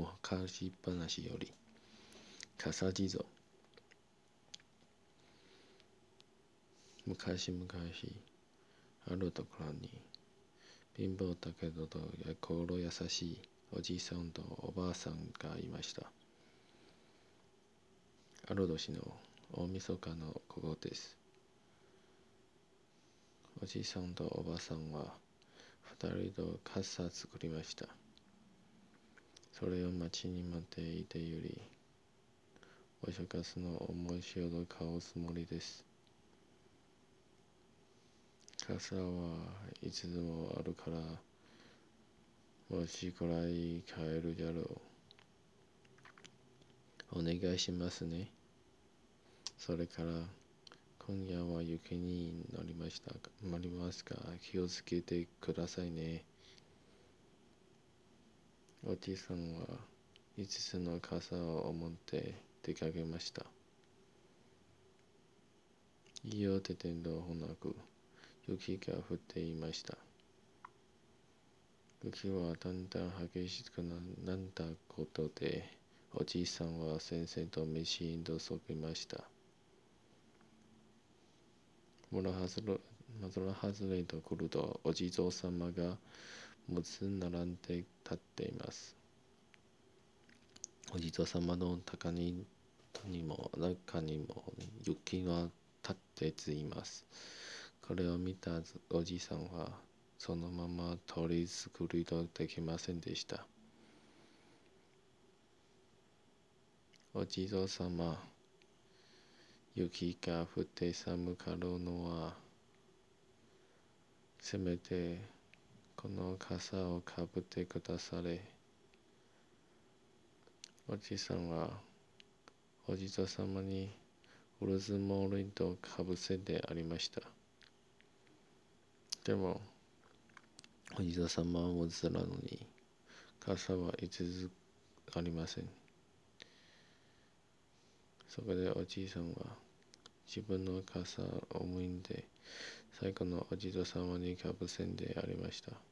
昔話より笠地蔵。昔々あるところに貧乏だけど心優しいおじいさんとおばあさんがいました。ある年の大晦日のここです。おじいさんとおばあさんは二人と傘作りました。それを待ちに待っていてよりお正月の面白を買うつもりです。傘はいつでもあるからもしくらい買えるじゃろう。お願いしますね。それから今夜は雪になりましたなりますか。気をつけてくださいね。おじさんは5つの傘を持って出かけました。家を出てどほなく雪が降っていました。雪はだんだん激しくなったことでおじいさんは先生と飯にとそきました。村外れと来るとお地蔵様が6つ並んで立っています。お地蔵様の高ににも中にも雪が立ってついます。これを見たおじさんはそのまま通り作りとできませんでした。お地蔵様、雪が降って寒かろうのは、せめてこの傘をかぶってくだされ。おじさんはおじと様にウルズモーリンとかぶせてありました。でも、おじと様はもずらのに、傘はいつありません。そこでおじいさんは自分の傘を思いんで最後のおじと様にかぶせんでありました。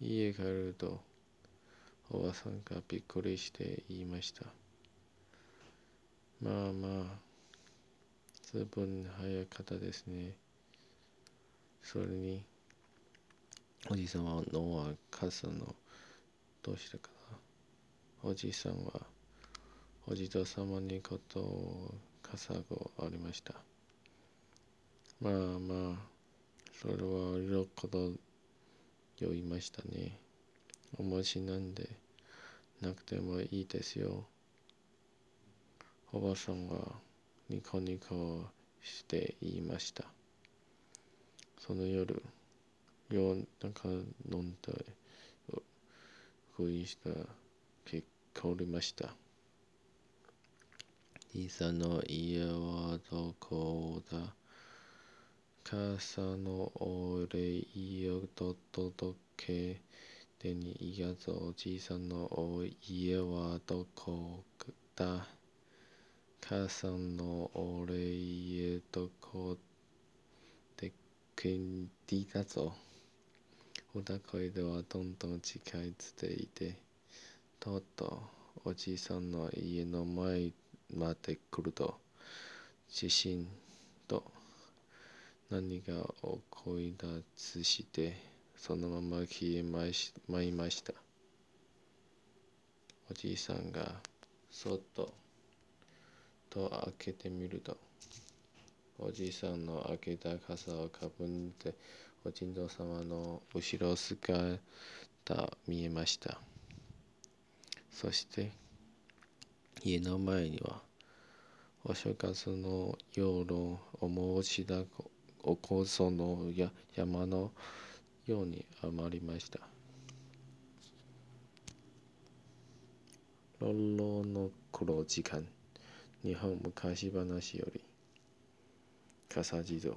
家帰ると、おばさんがびっくりして言いました。まあまあ、ずいぶん早かったですね。それに、おじさまのは傘のどうしたかな。おじさんは、おじと様にことを傘がありました。まあまあ、それはよこと、酔いましたね。おもしなんでなくてもいいですよ。おばさんはニコニコして言いました。その夜、ようなんか飲んで、ふいした結果おりました。リサの家はどこ傘のお礼を届けてにいやぞおじいさんのお家はどこだ。母さんのお礼どこでくんでだぞ歌声ではどんどん近づいていて。とうとうおじいさんの家の前まで来ると地震と何が起こりだつしてそのまま消えましまいました。おじいさんがそっとと開けてみるとおじいさんの開けた傘をかぶっておじい様の後ろ姿見えました。そして家の前にはお正月の夜を申し出おこそのや山のように余りました。ロロの黒時間日本昔話より笠地蔵